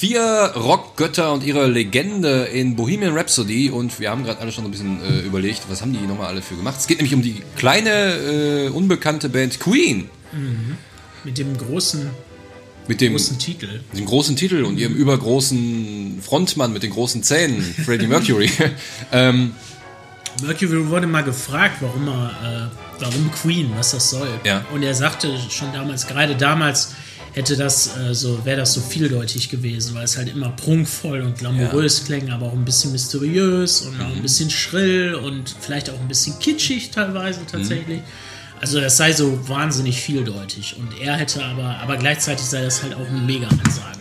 Vier Rockgötter und ihre Legende in Bohemian Rhapsody und wir haben gerade alle schon so ein bisschen äh, überlegt, was haben die nochmal alle für gemacht. Es geht nämlich um die kleine, äh, unbekannte Band Queen. Mit dem großen, Mit dem, großen Titel. dem großen Titel und ihrem übergroßen Frontmann mit den großen Zähnen, Freddie Mercury. ähm, Mercury wurde mal gefragt, warum er, äh, warum Queen, was das soll. Ja. Und er sagte schon damals, gerade damals hätte das äh, so, wäre das so vieldeutig gewesen, weil es halt immer prunkvoll und glamourös klang, aber auch ein bisschen mysteriös und auch ein bisschen schrill und vielleicht auch ein bisschen kitschig teilweise tatsächlich. Also das sei so wahnsinnig vieldeutig. Und er hätte aber, aber gleichzeitig sei das halt auch eine Mega-Ansage.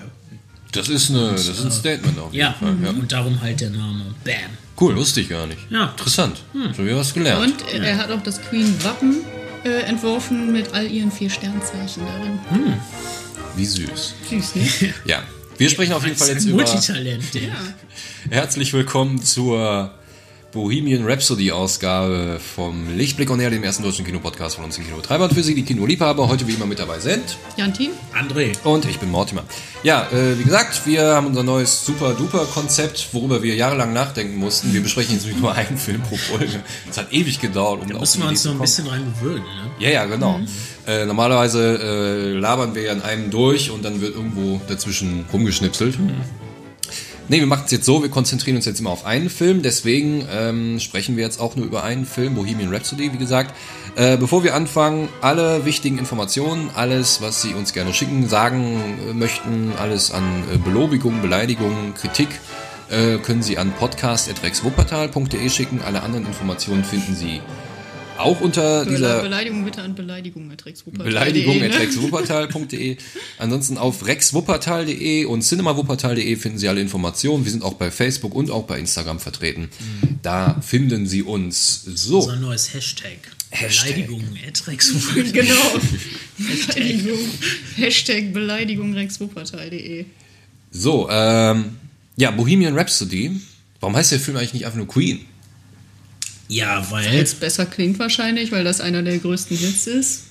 das, ist eine, das ist ein Statement auf jeden Ja, Fall. Ja. und darum halt der Name. Bam. Cool, wusste ich gar nicht. Ja. Interessant. Schon wieder was gelernt. Und er hat auch das Queen-Wappen äh, entworfen mit all ihren vier Sternzeichen darin. Wie süß. Süß, ne? Ja. Wir sprechen auf jeden Fall jetzt über. Multitalent. der. Herzlich willkommen zur Bohemian Rhapsody Ausgabe vom Lichtblick on Air, dem ersten deutschen Kinopodcast von uns in Kinotreibern für Sie, die Kinoliebhaber. Heute wie immer mit dabei sind. Jantin? André. Und ich bin Mortimer. Ja, äh, wie gesagt, wir haben unser neues super-duper-Konzept, worüber wir jahrelang nachdenken mussten. Wir besprechen jetzt nur einen Film pro Folge. Es hat ewig gedauert, um Da auf müssen die wir uns noch ein bisschen dran gewöhnen. Ne? Ja, ja, genau. Äh, normalerweise äh, labern wir ja in einem durch und dann wird irgendwo dazwischen rumgeschnipselt. Nee, wir machen es jetzt so, wir konzentrieren uns jetzt immer auf einen Film, deswegen ähm, sprechen wir jetzt auch nur über einen Film, Bohemian Rhapsody, wie gesagt. Äh, bevor wir anfangen, alle wichtigen Informationen, alles, was Sie uns gerne schicken, sagen äh, möchten, alles an äh, Belobigungen, Beleidigungen, Kritik, äh, können Sie an podcast.rexwuppertal.de schicken. Alle anderen Informationen finden Sie auch unter dieser Beleidigung bitte an Beleidigung erträgst Beleidigung ne? at rexwuppertal.de. Ansonsten auf rexwuppertal.de und cinemawuppertal.de finden Sie alle Informationen. Wir sind auch bei Facebook und auch bei Instagram vertreten. Da finden Sie uns. So So, ein neues Hashtag. Hashtag. Beleidigung. Etrex. Genau. Beleidigung. Hashtag Beleidigung rexwuppertal.de. so, ähm, ja, Bohemian Rhapsody. Warum heißt der Film eigentlich nicht einfach nur Queen? Ja, weil Als besser klingt wahrscheinlich, weil das einer der größten Hits ist.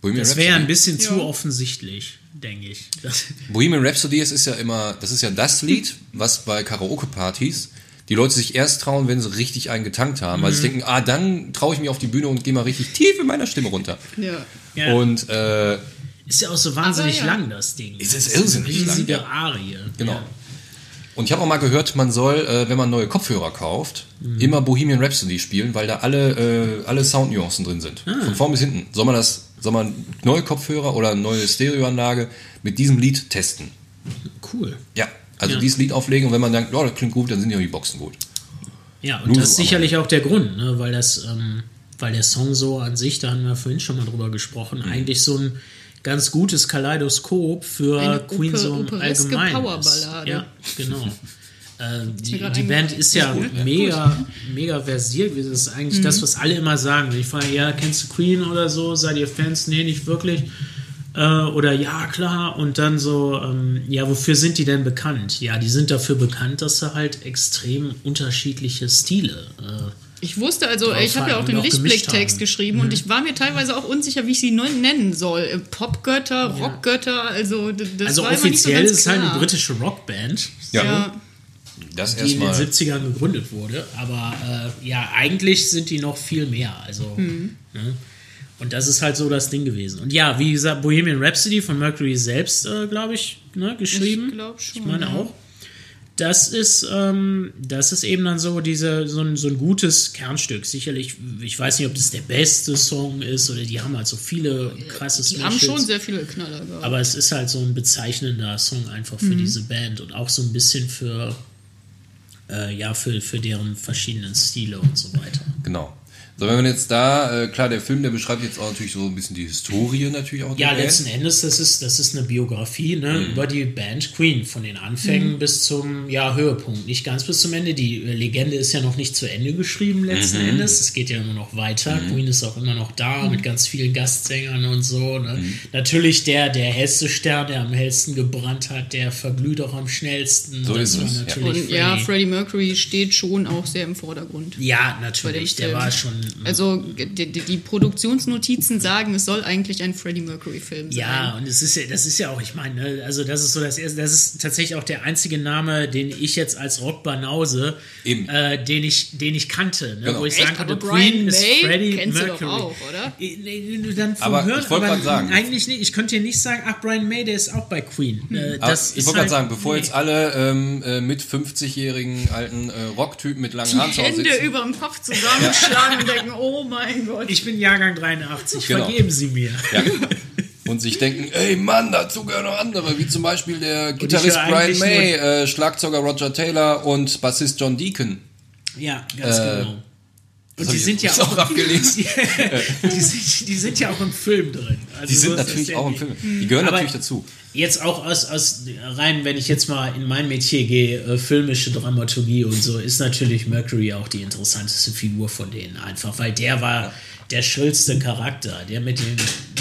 Bohemian das wäre ein bisschen zu Ja. offensichtlich, denke ich. Das, Bohemian Rhapsody, es ist ja immer, das ist ja das Lied, was bei Karaoke-Partys die Leute sich erst trauen, wenn sie richtig einen getankt haben, weil sie denken, ah, dann traue ich mich auf die Bühne und gehe mal richtig tief in meiner Stimme runter. Ja. ja, Und äh, ist ja auch so wahnsinnig ja. lang, das Ding. Es ist Das irrsinnig eine lang, riesige. Arie. Genau. Und ich habe auch mal gehört, man soll, äh, wenn man neue Kopfhörer kauft, immer Bohemian Rhapsody spielen, weil da alle, äh, alle Soundnuancen drin sind. Von vorn bis hinten. Soll man das, soll man neue Kopfhörer oder neue Stereoanlage mit diesem Lied testen? Cool. Ja. Also Ja. dieses Lied auflegen und wenn man denkt, oh, das klingt gut, dann sind ja die Boxen gut. Ja, und Nur das ist so, sicherlich auch der Grund, ne? weil das, ähm, weil der Song so an sich, da haben wir vorhin schon mal drüber gesprochen, Mhm. eigentlich so ein ganz gutes Kaleidoskop für Eine Queen Oper- so im opereske Allgemeinen ist. Powerballade. Ja, genau. Äh, die, die Band ist ja mega, mega versiert. Das ist eigentlich Mhm. das, was alle immer sagen. Ich frage, ja, kennst du Queen oder so? Seid ihr Fans? Nee, nicht wirklich. Äh, oder ja, klar. Und dann so, ähm, ja, wofür sind die denn bekannt? Ja, die sind dafür bekannt, dass sie halt extrem unterschiedliche Stile. Äh, Ich wusste also, Drauf ich habe ja auch den Lichtblicktext geschrieben und ich war mir teilweise auch unsicher, wie ich sie neu- nennen soll. Äh, Popgötter, Rockgötter, also das also war immer nicht so offiziell ganz ist es halt eine britische Rockband, Ja. Das die in den erstmal. 70ern gegründet wurde. Aber äh, ja, eigentlich sind die noch viel mehr. Also, Mhm. ne? Und das ist halt so das Ding gewesen. Und ja, wie gesagt, Bohemian Rhapsody von Mercury selbst, äh, glaube ich, ne, geschrieben. Ich glaub schon, Ich meine ja. auch. Das ist, ähm, das ist eben dann so diese, so ein, so ein gutes Kernstück. Sicherlich, ich weiß nicht, ob das der beste Song ist oder die haben halt so viele krasse Die haben Smash-Hits. schon sehr viele Knaller gehabt. Aber es ist halt so ein bezeichnender Song einfach für diese Band und auch so ein bisschen für, äh, ja, für, für deren verschiedenen Stile und so weiter. Genau. So, wenn man jetzt da, äh, klar, der Film, der beschreibt jetzt auch natürlich so ein bisschen die Historie natürlich auch. Ja, Band. letzten Endes, das ist, das ist eine Biografie ne, über die Band Queen, von den Anfängen bis zum ja, Höhepunkt. Nicht ganz bis zum Ende. Die äh, Legende ist ja noch nicht zu Ende geschrieben, letzten Endes. Es geht ja immer noch weiter. Queen ist auch immer noch da mit ganz vielen Gastsängern und so. Ne. Natürlich der, der hellste Stern, der am hellsten gebrannt hat, der verglüht auch am schnellsten. So Das ist war es, ja. natürlich und ja, Freddie. Mercury steht schon auch sehr im Vordergrund. Ja, natürlich. Der war schon Also die, die Produktionsnotizen sagen, es soll eigentlich ein Freddie Mercury-Film sein. Ja, und es ist ja, das ist ja auch, ich meine, ne, also das ist so das erste, das ist tatsächlich auch der einzige Name, den ich jetzt als Rockbanause, äh, den ich, den ich kannte, ne, genau. wo ich Echt? sagen konnte, Queen ist Freddie Kennst Mercury. Du doch auch, oder? Äh, dann vom aber Hören, ich wollte gerade sagen, eigentlich nicht. Ich könnte dir nicht sagen, ach Brian May, der ist auch bei Queen. Hm. Äh, das ich wollte halt, gerade sagen, bevor nee. jetzt alle ähm, äh, mit 50-jährigen alten äh, Rocktypen mit langen Haaren sitzen, Hände über dem Kopf zusammenschlagen und denken, oh mein Gott. Ich bin Jahrgang 83, genau. vergeben Sie mir. Ja. Und sich denken, ey Mann, dazu gehören noch andere, wie zum Beispiel der Gitarrist Brian May, äh, Schlagzeuger Roger Taylor und Bassist John Deacon. Ja, ganz äh, genau. Und die sind ja auch, auch abgelesen. die, sind, die, sind, ja auch im Film drin. Also die sind natürlich auch im Film. Die gehören natürlich dazu. Jetzt auch aus, aus rein, wenn ich jetzt mal in mein Metier gehe, äh, filmische Dramaturgie und so, ist natürlich Mercury auch die interessanteste Figur von denen einfach, weil der war der schrillste Charakter, der mit dem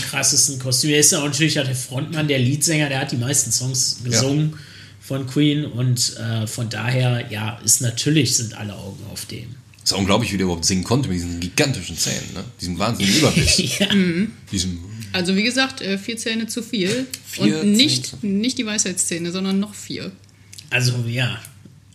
krassesten Kostüm. Er ist ja auch natürlich der Frontmann, der Leadsänger, der hat die meisten Songs gesungen. Ja. Von Queen und äh, von daher, ja, ist natürlich sind alle Augen auf dem. Es ist unglaublich, wie der überhaupt singen konnte mit diesen gigantischen Zähnen, ne? Diesem wahnsinnigen Überbiss. ja. Mhm. Diesem also wie gesagt, äh, vier Zähne zu viel. Vier und nicht, nicht die Weisheitszähne, sondern noch vier. Also ja,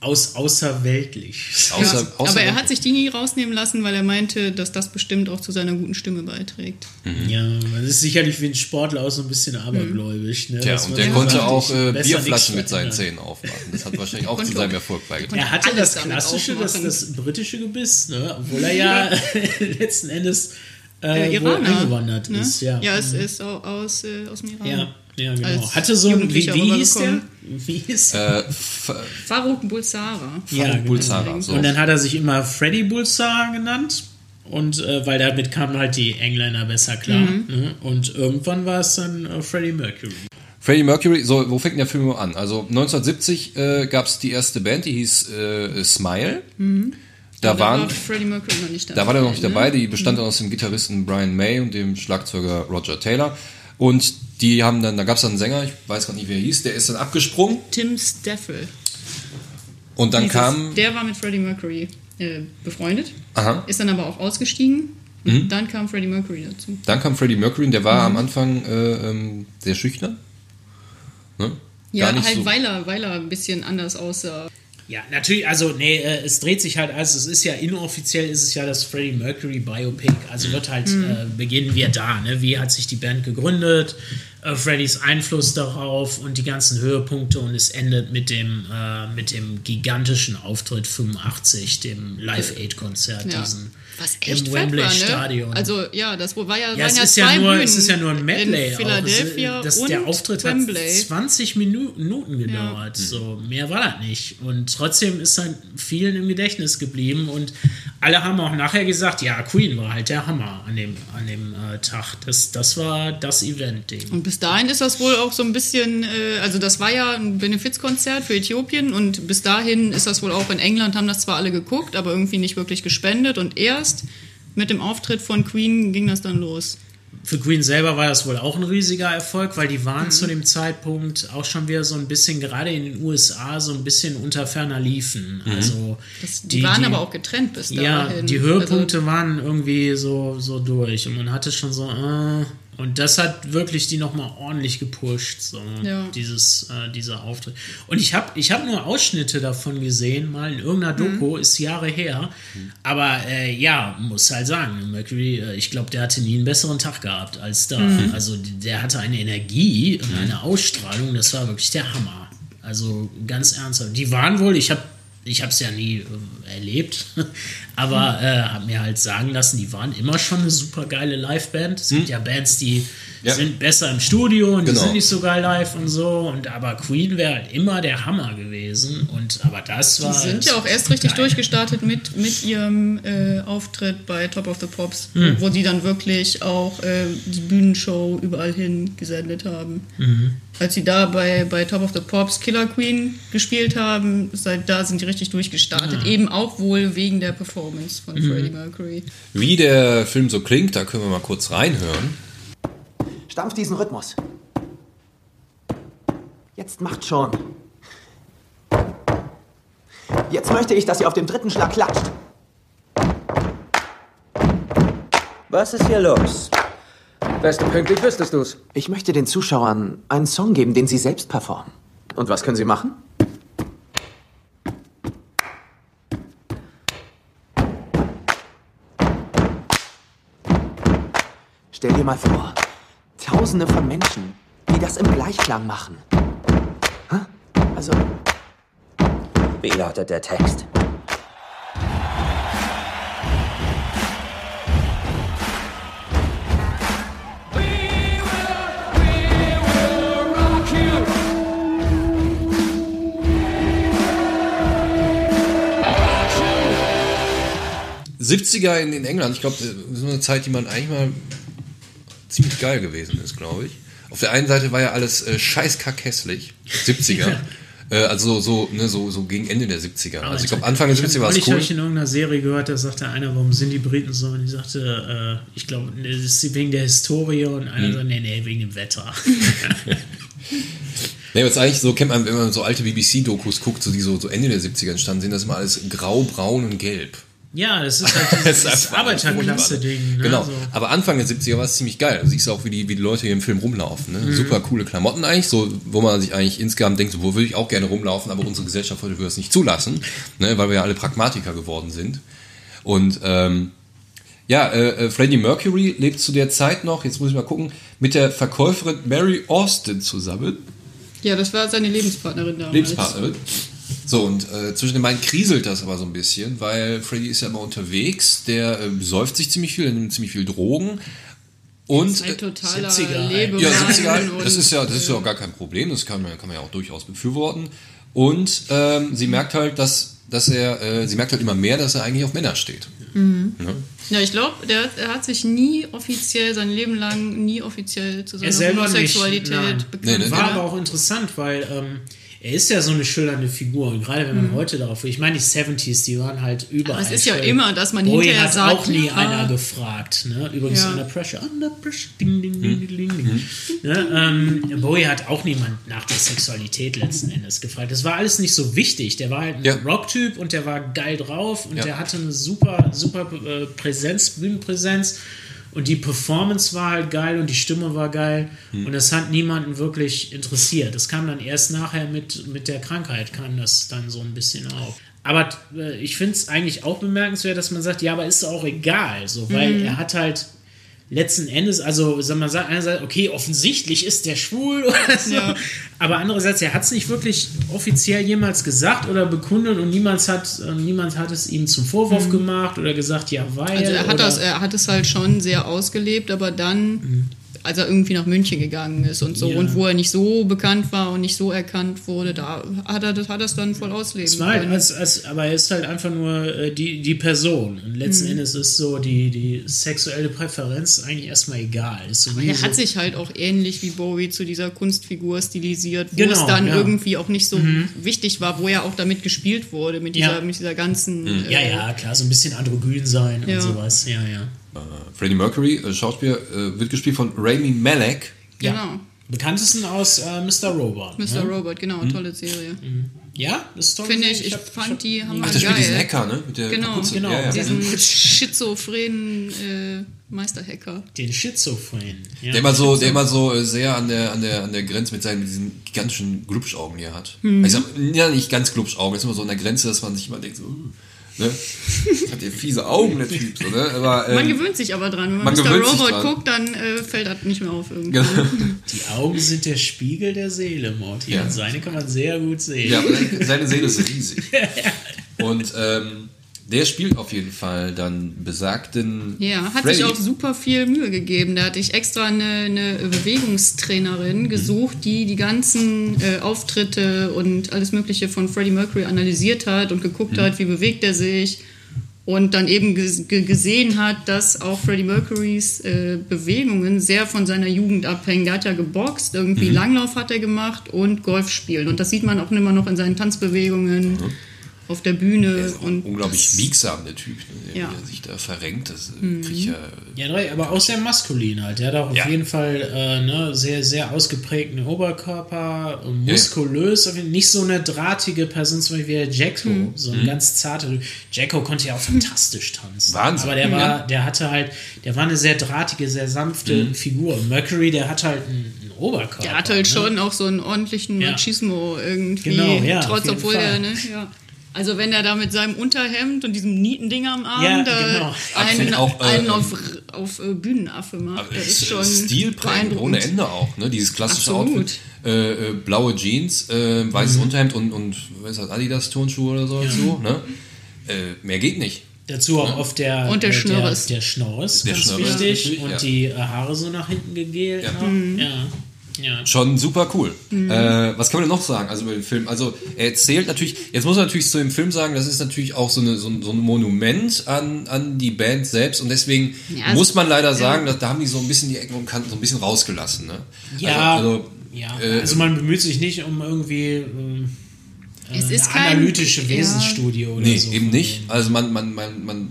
aus, außerweltlich. Außer, ja, aber er hat sich die nie rausnehmen lassen, weil er meinte, dass das bestimmt auch zu seiner guten Stimme beiträgt. Mhm. Ja, man ist sicherlich wie ein Sportler auch so ein bisschen abergläubisch. Ne? Tja, und der konnte auch äh, Bierflaschen mit seinen Zähnen aufmachen. Das hat wahrscheinlich auch zu seinem Erfolg beigetragen. Er hatte das klassische, das, das britische Gebiss, ne? obwohl er ja letzten Endes äh, Iraner, eingewandert ne? ist. Ja, ja es mhm. ist aus, äh, aus dem Iran. Ja. Ja, genau. Hatte so ein, wie, wie hieß der? Wie hieß äh, Farouk Bulsara. Ja, genau. Bulsara. So. Und dann hat er sich immer Freddy Bulsara genannt. Und äh, weil damit kamen halt die Engländer besser klar. Mhm. Ne? Und irgendwann war es dann äh, Freddie Mercury. Freddie Mercury, so, wo fängt der Film an? Also 1970 äh, gab es die erste Band, die hieß äh, Smile. Mhm. Da, da waren, war Freddie Mercury noch nicht dabei. Da war der noch nicht dabei, die bestand mhm. aus dem Gitarristen Brian May und dem Schlagzeuger Roger Taylor. Und die haben dann, da gab es dann einen Sänger, ich weiß gar nicht, wie er hieß, der ist dann abgesprungen. Tim Steffel. Und dann Dieses, kam. Der war mit Freddie Mercury äh, befreundet, Aha. ist dann aber auch ausgestiegen. Mhm. Dann kam Freddie Mercury dazu. Dann kam Freddie Mercury, der war mhm. am Anfang äh, ähm, sehr schüchtern. Ne? Ja, halt, so. weil, er, weil er ein bisschen anders aussah. Ja, natürlich, also nee, äh, es dreht sich halt, also es ist ja inoffiziell ist es ja das Freddie Mercury Biopic, also wird halt, mhm. äh, beginnen wir da, ne? Wie hat sich die Band gegründet, äh, Freddys Einfluss darauf und die ganzen Höhepunkte und es endet mit dem, äh, mit dem gigantischen Auftritt 85, dem Live-Aid-Konzert, ja. diesen was echt im Wembley war, ne? Stadion. Also ja, das war ja, ja, es ja ist ja nur, Bühnen es ist ja nur ein Medley. In Philadelphia das, und der Auftritt Wembley. hat 20 Minuten gedauert. Ja. So mehr war das nicht. Und trotzdem ist dann vielen im Gedächtnis geblieben und alle haben auch nachher gesagt, ja, Queen war halt der Hammer an dem an dem äh, Tag. Das das war das Event-Ding. Und bis dahin ist das wohl auch so ein bisschen, äh, also das war ja ein Benefizkonzert für Äthiopien und bis dahin ist das wohl auch in England haben das zwar alle geguckt, aber irgendwie nicht wirklich gespendet und erst mit dem Auftritt von Queen ging das dann los. Für Queen selber war das wohl auch ein riesiger Erfolg, weil die waren mhm. zu dem Zeitpunkt auch schon wieder so ein bisschen, gerade in den USA, so ein bisschen unter ferner liefen. Mhm. Also das, die, die, waren die, aber auch getrennt bis dahin. Ja, die Höhepunkte also, waren irgendwie so, so durch und man hatte schon so, äh, und das hat wirklich die nochmal ordentlich gepusht, so ja. dieses, äh, dieser Auftritt. Und ich habe ich hab nur Ausschnitte davon gesehen, mal in irgendeiner mhm. Doku, mhm. ist Jahre her. Mhm. Aber äh, ja, muss halt sagen, Mercury, äh, ich glaube, der hatte nie einen besseren Tag gehabt als da. Mhm. Also der hatte eine Energie und eine Ausstrahlung, das war wirklich der Hammer. Also ganz ernsthaft. Die waren wohl, ich habe ich habe es ja nie äh, erlebt, aber äh, habe mir halt sagen lassen, die waren immer schon eine super geile Liveband. Es hm. gibt ja Bands, die ja. sind besser im Studio und genau. die sind nicht so geil live und so. Und aber Queen wäre halt immer der Hammer gewesen. Und aber das war. Die sind ja auch erst richtig geil. durchgestartet mit, mit ihrem äh, Auftritt bei Top of the Pops, hm. wo, wo die dann wirklich auch äh, die Bühnenshow überall hin gesendet haben. Mhm als sie da bei, bei Top of the Pops Killer Queen gespielt haben, seit da sind die richtig durchgestartet. Ja. Eben auch wohl wegen der Performance von mhm. Freddie Mercury. Wie der Film so klingt, da können wir mal kurz reinhören. Stampf diesen Rhythmus. Jetzt macht schon. Jetzt möchte ich, dass ihr auf dem dritten Schlag klatscht. Was ist hier los? Wärst du pünktlich, wüsstest du's. Ich möchte den Zuschauern einen Song geben, den sie selbst performen. Und was können sie machen? Stell dir mal vor, Tausende von Menschen, die das im Gleichklang machen. Also, Wie lautet der Text? 70er in, in England, ich glaube, so eine Zeit, die man eigentlich mal ziemlich geil gewesen ist, glaube ich. Auf der einen Seite war ja alles äh, scheißkackhässlich, 70er. äh, also so, ne, so, so gegen Ende der 70er. Also ich glaube, Anfang der 70er war es Ich cool. habe in irgendeiner Serie gehört, da sagte einer, warum sind die Briten so? Und ich sagte, äh, ich glaube, das ist wegen der Historie. Und einer sagt, nee, nee, wegen dem Wetter. Nee, was eigentlich so kennt man, wenn man so alte BBC-Dokus guckt, so die so, so Ende der 70er entstanden sind, das ist immer alles grau, braun und gelb. Ja, das ist halt Das dieses ist einfach Arbeiterklasse-Ding. Ne? Genau. So. Aber Anfang der 70er war es ziemlich geil. Du siehst auch, wie die, wie die Leute hier im Film rumlaufen. Mhm. Ne? Super coole Klamotten eigentlich, so, wo man sich eigentlich insgesamt denkt, so, wo würde ich auch gerne rumlaufen, aber unsere Gesellschaft würde das nicht zulassen, ne? weil wir ja alle Pragmatiker geworden sind. Und ähm, ja, äh, äh, Freddie Mercury lebt zu der Zeit noch, jetzt muss ich mal gucken, mit der Verkäuferin Mary Austin zusammen. Ja, das war seine Lebenspartnerin damals. Lebenspartnerin. So, und äh, zwischen den beiden kriselt das aber so ein bisschen, weil Freddy ist ja immer unterwegs, der äh, säuft sich ziemlich viel, er nimmt ziemlich viel Drogen. Und Ist ein äh, totaler 70er, Lebemann. ja, 70er, und- das ist ja, das ist ja auch gar kein Problem, das kann man, kann man ja auch durchaus befürworten. Und ähm, sie merkt halt, dass, dass er, äh, sie merkt halt immer mehr, dass er eigentlich auf Männer steht. Ne? Ja, ich glaube, der, er hat sich nie offiziell, sein Leben lang, nie offiziell zu seiner Er Homosexualität nein. bekannt. Nee, ne? War aber auch interessant, weil ähm, er ist ja so eine schillernde Figur. Und gerade wenn man heute darauf, ich meine, die 70s, die waren halt überall. Aber es ist ja schön. immer, dass man Bowie hinterher hat sagt, auch nie ja. einer gefragt. Ne? Übrigens Ja. under pressure, under pressure, ding, ding, ding, ding, ding, ding. Ne? Ähm, Bowie hat auch niemand nach der Sexualität letzten Endes gefragt. Das war alles nicht so wichtig. Der war halt ein Ja. Rocktyp und der war geil drauf und Ja. der hatte eine super, super äh, Präsenz, Bühnenpräsenz. Und die Performance war halt geil und die Stimme war geil. Und das hat niemanden wirklich interessiert. Das kam dann erst nachher mit, mit der Krankheit, kam das dann so ein bisschen auf. Aber äh, ich finde es eigentlich auch bemerkenswert, dass man sagt, ja, aber ist auch egal, so, weil er hat halt letzten Endes, also mal, sagt einerseits, okay, offensichtlich ist der schwul oder so, Ja. aber andererseits, er hat es nicht wirklich offiziell jemals gesagt oder bekundet und niemand hat, niemand hat es ihm zum Vorwurf gemacht oder gesagt, ja, weil. Also er hat, das, er hat es halt schon sehr ausgelebt, aber dann, als er irgendwie nach München gegangen ist und so, Ja. und wo er nicht so bekannt war und nicht so erkannt wurde, da hat er das, hat er es dann voll ausleben Es war halt als, als, aber er ist halt einfach nur äh, die, die Person. Und letzten Mhm. Endes ist so die, die sexuelle Präferenz eigentlich erstmal egal. So Er so, hat sich halt auch ähnlich wie Bowie zu dieser Kunstfigur stilisiert, wo Genau, es dann ja. irgendwie auch nicht so wichtig war, wo ja auch damit gespielt wurde, mit dieser, Ja. mit dieser ganzen. ja, äh, ja, klar, so ein bisschen androgyn sein Ja. und sowas. Ja, ja. Freddie Mercury, äh, Schauspieler, äh, wird gespielt von Rami Malek. Ja. Genau. Bekanntesten aus äh, Mr. Robot. Mr. Ne? Robot, genau, Mhm. tolle Serie. Ja, das ist toll. Finde ich, ich hab- fand hab- die haben Ach, der geil. diesen Hacker, ne? Mit der Genau, Kapuze. genau. Ja, ja. Diesen schizophrenen äh, Meisterhacker. Den Schizophren. Ja. Der immer so, der immer so äh, sehr an der, an der, an der Grenze mit seinen mit diesen gigantischen Glubschaugen, die er hat. Mhm. Ich sag, ja, nicht ganz Glubschaugen, ist immer so an der Grenze, dass man sich immer denkt, so, uh, ne? Hat der fiese Augen, der Typ, so, ne? Aber, Man ähm, gewöhnt sich aber dran. Wenn man, man Mr. Robot guckt, dann äh, fällt das nicht mehr auf irgendwie. genau. Die Augen sind der Spiegel der Seele, Morty. Ja. Und seine kann man sehr gut sehen. Ja, seine Seele ist riesig. Und ähm, der spielt auf jeden Fall dann besagten. Ja, hat Freddy. sich auch super viel Mühe gegeben. Da hatte ich extra eine, eine Bewegungstrainerin gesucht, die die ganzen äh, Auftritte und alles Mögliche von Freddie Mercury analysiert hat und geguckt Mhm. hat, wie bewegt er sich. Und dann eben ges- ge- gesehen hat, dass auch Freddie Mercurys äh, Bewegungen sehr von seiner Jugend abhängen. Der hat ja geboxt, Mhm. irgendwie Langlauf hat er gemacht und Golf spielen. Und das sieht man auch immer noch in seinen Tanzbewegungen. Auf der Bühne. Der ist und unglaublich biegsam, der Typ. Ne? Der, Ja. Wie er sich da verrenkt, das äh, krieg ich ja. Ja, aber auch sehr maskulin halt. Der hat auch Ja. auf jeden Fall äh, ne, sehr, sehr ausgeprägten Oberkörper, äh, muskulös, auf jeden- nicht so eine drahtige Person zum Beispiel wie der Jacko, Mhm. so ein ganz zarter. Jacko konnte ja auch fantastisch tanzen. Wahnsinn. Aber der war, der hatte halt, der war eine sehr drahtige, sehr sanfte Mhm. Figur. Mercury, der hat halt einen, einen Oberkörper. Der hat halt ne? schon auch so einen ordentlichen Ja. Machismo irgendwie. Genau, ja, auf Trotz, jeden obwohl Fall. er, ne, ja. Also wenn er da mit seinem Unterhemd und diesem Nietending am Arm Ja, da genau. einen, auch, äh, einen auf, auf äh, Bühnenaffe macht, das es ist schon stilprägend ohne Ende auch, ne? Dieses klassische Absolut. Outfit. Äh, äh, blaue Jeans, äh, weißes Mhm. Unterhemd und, und was ist das, Adidas Turnschuhe oder so dazu, ne? Äh, mehr geht nicht. Dazu auch auf der Und der äh. Der, der Schnurres, Der ganz Schnurres wichtig. Und ja. die äh, Haare so nach hinten gegelt. Ja. Mhm. Ja. Ja. Schon super cool. Mhm. Äh, was kann man denn noch sagen? Also über den Film. Also er erzählt natürlich, jetzt muss man natürlich zu dem Film sagen, das ist natürlich auch so, eine, so, ein, so ein Monument an, an die Band selbst und deswegen Ja, muss es- man leider sagen, dass, da haben die so ein bisschen die Ecken und Kanten so ein bisschen rausgelassen. Ne? Ja, Also, also, ja. äh, also man bemüht sich nicht um irgendwie ähm, äh, Es ist eine kein- analytische ja. Wesensstudie oder Nee, so. eben nicht. denen. Also man, man, man, man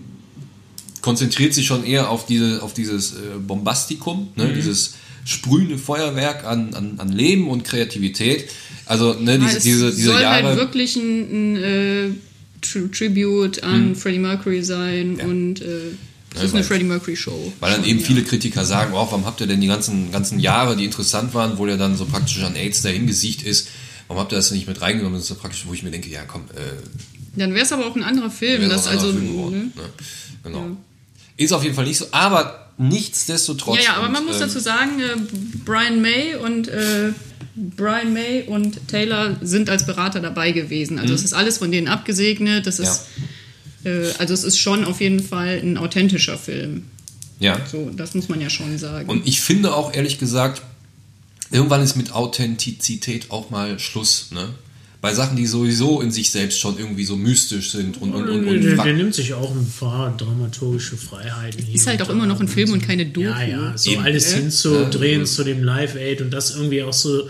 konzentriert sich schon eher auf, diese, auf dieses äh, Bombastikum, Mhm. ne? dieses sprühende Feuerwerk an, an, an Leben und Kreativität. Also ne, diese, es diese, diese soll Jahre. halt wirklich ein, ein äh, Tri Tribute an Freddie Mercury sein. Ja. und äh, Ja, ist eine Freddie Mercury Show. Weil dann eben ja. viele Kritiker sagen, oh, warum habt ihr denn die ganzen, ganzen Jahre, die interessant waren, wo er dann so praktisch an AIDS dahin gesiegt ist, warum habt ihr das nicht mit reingenommen? Das ist so praktisch, wo ich mir denke, ja komm, äh, Dann wäre es aber auch ein anderer Film. das ein anderer also, Film geworden, ne? ne? Genau. Ist auf jeden Fall nicht so, aber nichtsdestotrotz. Ja, ja, aber man und, muss ähm, dazu sagen, äh, Brian May und äh, Brian May und Taylor sind als Berater dabei gewesen. Also es ist alles von denen abgesegnet. Das ist äh, also es ist schon auf jeden Fall ein authentischer Film. Ja. So, das muss man ja schon sagen. Und ich finde auch ehrlich gesagt, irgendwann ist mit Authentizität auch mal Schluss, ne? Bei Sachen, die sowieso in sich selbst schon irgendwie so mystisch sind und, und, und, der, und der, der nimmt sich auch ein paar dramaturgische Freiheiten. hier ist halt auch immer noch ein Film und keine Doku. Ja, ja, so Eben. alles Äh? hinzudrehen zu dem Live Aid und das irgendwie auch so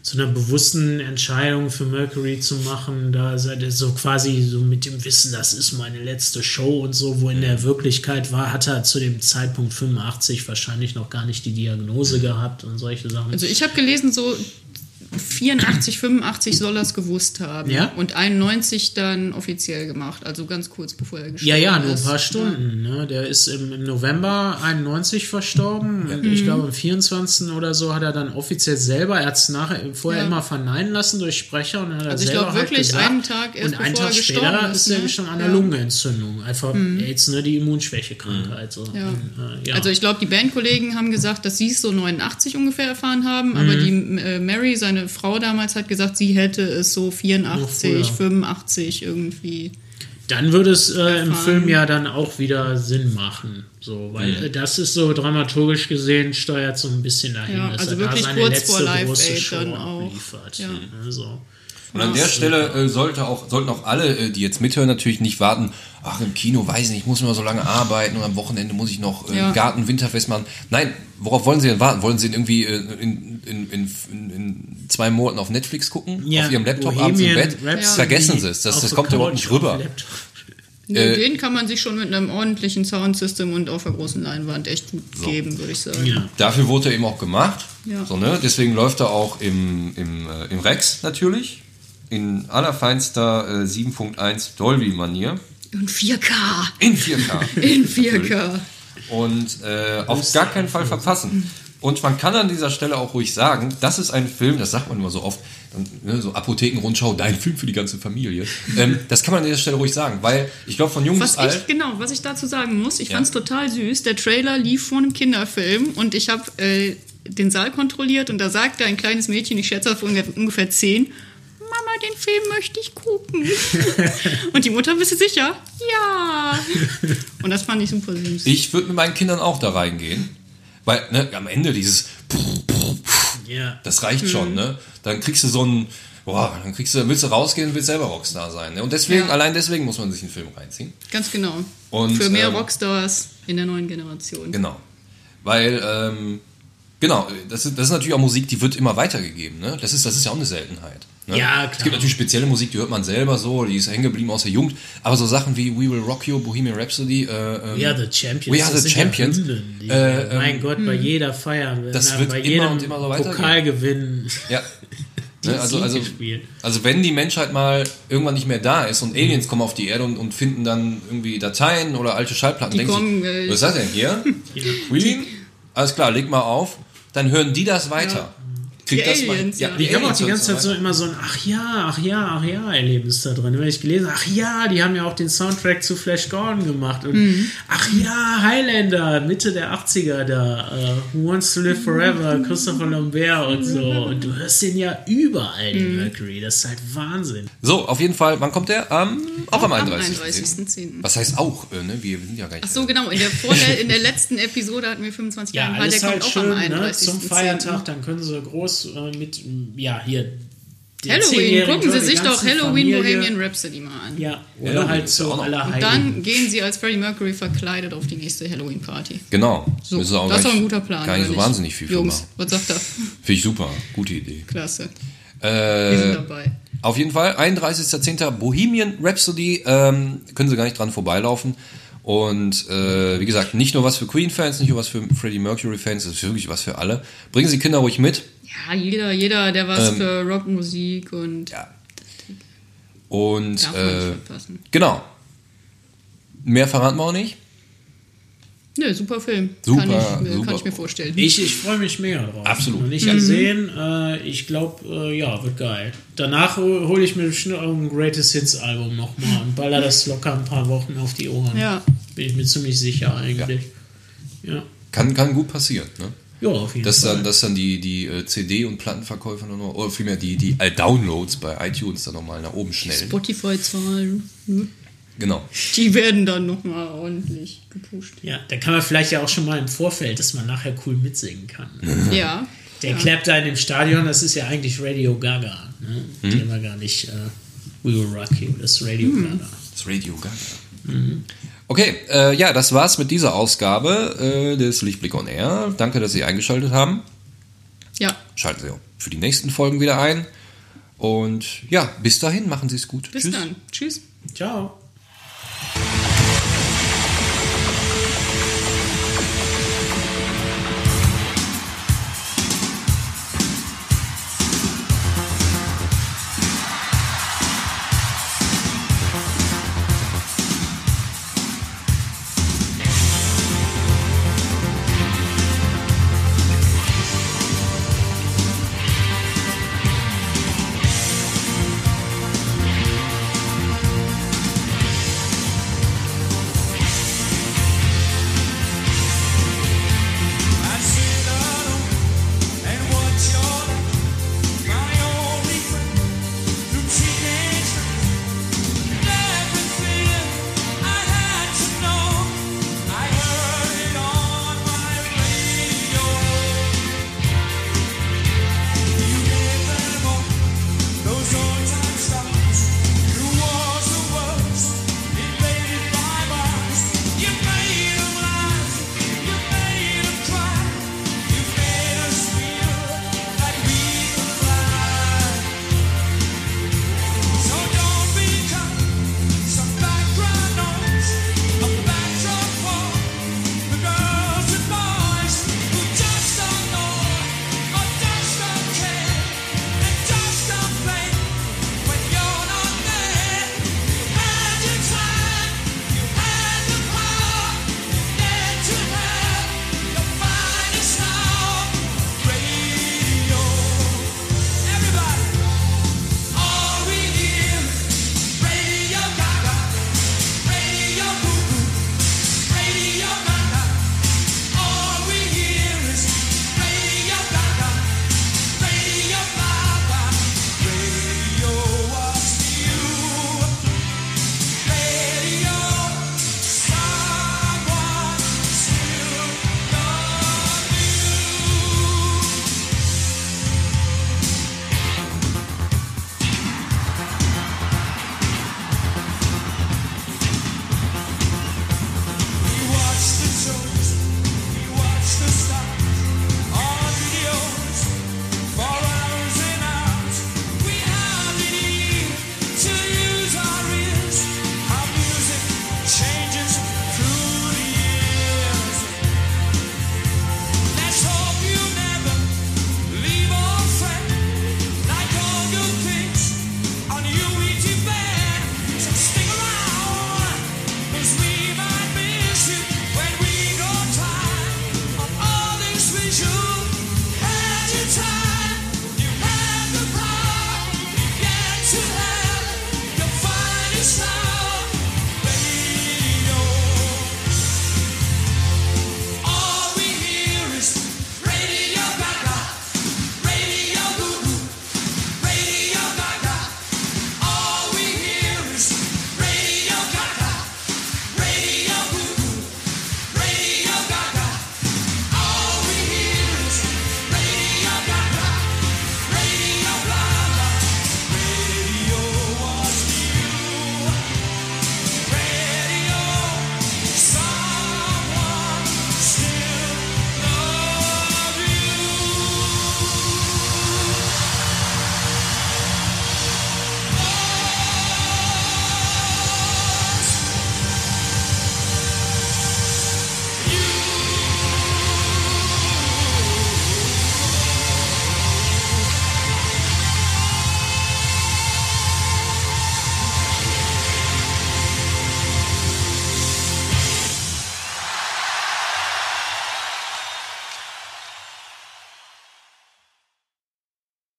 zu einer bewussten Entscheidung für Mercury zu machen, da seid ihr so quasi so mit dem Wissen, das ist meine letzte Show und so, wo in der Wirklichkeit war, hat er zu dem Zeitpunkt 85 wahrscheinlich noch gar nicht die Diagnose gehabt und solche Sachen. Also ich habe gelesen, so 84, 85 soll er es gewusst haben. Ja? Und 91 dann offiziell gemacht. Also ganz kurz bevor er gestorben Ja, ist. ja, nur ein paar Stunden. Ne? Der ist im, im November 91 verstorben und ich glaube am 24. oder so hat er dann offiziell selber, er hat es vorher Ja. immer verneinen lassen durch Sprecher und dann hat er Also ich selber glaub halt wirklich gesagt, einen Tag erst und einen Tag er später ist ist, er ne? schon an der Ja. Lungenentzündung. Einfach AIDS, ne, die Immunschwächekrankheit. So. Ja. Und, äh, ja. Also ich glaube, die Bandkollegen haben gesagt, dass sie es so 89 ungefähr erfahren haben, aber Mhm. die äh, Mary, seine Frau damals, hat gesagt, sie hätte es so 84, früher. 85 irgendwie. Dann würde es äh, im. Film ja dann auch wieder Sinn machen. So, weil Mhm. das ist so dramaturgisch gesehen, steuert so ein bisschen dahin, Ja, dass also er wirklich da seine kurz letzte große Show dann auch. abliefert. Ja. Also, Und an der Stelle äh, sollte auch, sollten auch alle, äh, die jetzt mithören, natürlich nicht warten, ach im Kino, weiß ich nicht, ich muss immer so lange arbeiten und am Wochenende muss ich noch äh, Ja. Garten Winterfest machen. Nein, worauf wollen sie denn warten? Wollen sie irgendwie äh, in, in, in, in, in zwei Monaten auf Netflix gucken? Ja, auf ihrem Laptop abends im Bohemian Bett? Rhapsody Vergessen sie es, das, das kommt überhaupt nicht rüber. Nee, Äh, den kann man sich schon mit einem ordentlichen Soundsystem und auf der großen Leinwand echt gut geben, würde ich sagen. Ja. Dafür wurde er eben auch gemacht. Ja. So, ne? Deswegen läuft er auch im, im, äh, im Rex natürlich. In allerfeinster äh, 7.1 Dolby-Manier. Und 4K. In 4K. In 4K. und äh, auf gar keinen Fall verpassen. Und man kann an dieser Stelle auch ruhig sagen, das ist ein Film, das sagt man immer so oft, ne, so Apothekenrundschau, dein Film für die ganze Familie. ähm, das kann man an dieser Stelle ruhig sagen, weil ich glaube, von jung Was bis alt. ich, genau, was ich dazu sagen muss, ich Ja. fand's total süß. Der Trailer lief vor einem Kinderfilm und ich habe äh, den Saal kontrolliert und da sagte ein kleines Mädchen, ich schätze auf ungefähr, ungefähr zehn, den Film möchte ich gucken. und die Mutter, bist du sicher? Ja. Und das fand ich super süß. Ich würde mit meinen Kindern auch da reingehen, weil ne, am Ende dieses, Ja. das reicht Mhm. schon, ne? Dann kriegst du so ein, boah, dann kriegst du, willst du rausgehen und willst selber Rockstar sein. Ne? Und deswegen, Ja. allein deswegen muss man sich einen Film reinziehen. Ganz genau. Und, Für mehr ähm, Rockstars in der neuen Generation. Genau. Weil, ähm, genau, das ist, das ist natürlich auch Musik, die wird immer weitergegeben. Ne? Das, ist, das ist ja auch eine Seltenheit. Ne? Ja, klar. Es gibt natürlich spezielle Musik, die hört man selber so, die ist hängen geblieben aus der Jugend. Aber so Sachen wie We Will Rock You, Bohemian Rhapsody, äh, ähm, We are the Champions. We Are the ja Champions. Die, Äh, mein Gott, bei jeder Feier, das na, wird bei immer jedem und immer so weitergehen. Pokalgewinn. ja. Ne, also, also, gespielt. also wenn die Menschheit mal irgendwann nicht mehr da ist und Aliens kommen auf die Erde und, und finden dann irgendwie Dateien oder alte Schallplatten, Die denken kommen, sie, äh, was ist das denn hier? Queen? Alles klar, leg mal auf. Dann hören die das weiter. Kriegt Die das mal- Aliens, ja. Ich habe auch Aliens die ganze Zeit so immer so ein Ach ja, ach ja, ach ja Erlebnis da drin. Wenn ich gelesen ach ja, die haben ja auch den Soundtrack zu Flash Gordon gemacht. Und Mhm. ach ja, Highlander, Mitte der 80er da, äh, Who Wants to Live Forever, Christopher Lambert und so. Und du hörst den ja überall, den Mhm. Mercury. Das ist halt Wahnsinn. So, auf jeden Fall, wann kommt der? Am, auch am Am 31. 31.10. Was heißt auch, äh, ne? Wir sind ja gar nicht. Ach so, genau. In der, vorher, in der letzten Episode hatten wir 25 Ja, Jahre. Der alles kommt halt auch schön, am ne? 31. Zum Feiertag, dann können sie groß äh, mit, ja, hier. Halloween. Gucken Sie sich doch Halloween Familie- Bohemian Rhapsody mal an. Ja, oder Halloween halt ist so auch aller Und dann gehen Sie als Freddie Mercury verkleidet auf die nächste Halloween-Party. Genau. So, Müssen sie auch das ist doch ein guter Plan. Gar nicht so wahnsinnig viel für Jungs, was sagt er? Finde ich super. Gute Idee. Klasse. Wir sind Äh, dabei. auf jeden Fall, 31.10. Bohemian Rhapsody. Ähm, können Sie gar nicht dran vorbeilaufen. Und äh, wie gesagt, nicht nur was für Queen-Fans, nicht nur was für Freddie Mercury-Fans, es ist wirklich was für alle. Bringen Sie Kinder ruhig mit. Ja, jeder, jeder, der was Ähm, für Rockmusik und Ja. Und darf man nicht äh, verpassen. genau. Mehr verraten wir auch nicht. Nö, super Film. Super, kann, ich, super. kann ich mir vorstellen. Ich, ich freue mich mega drauf. Absolut. Noch nicht Ja. gesehen. Äh, ich glaube, äh, ja, wird geil. Danach hole hol ich mir schnell ein Greatest Hits Album nochmal und baller das locker ein paar Wochen auf die Ohren. Ja. Bin ich mir ziemlich sicher eigentlich. Ja. Kann, kann gut passieren. Ne? Ja, auf jeden Dass Fall. dann, dass dann die, die äh, CD- und Plattenverkäufer noch, oder vielmehr die, die Downloads bei iTunes dann nochmal nach oben schnellen. Spotify-Zahlen, ne? Genau. die werden dann nochmal ordentlich gepusht. ja, da kann man vielleicht ja auch schon mal im Vorfeld, dass man nachher cool mitsingen kann. Ja. Der klappt da in dem Stadion, das ist ja eigentlich Radio Gaga. Ne? Mhm. Die haben wir gar nicht. Äh, We Will Rock You, das ist Radio Mhm. Gaga. Das Radio Gaga. Okay, äh, ja, das war's mit dieser Ausgabe äh, des Lichtblick on Air. Danke, dass Sie eingeschaltet haben. Ja, Schalten Sie auch für die nächsten Folgen wieder ein. Und ja, bis dahin, machen Sie es gut. bis Tschüss. dann. Tschüss. Ciao.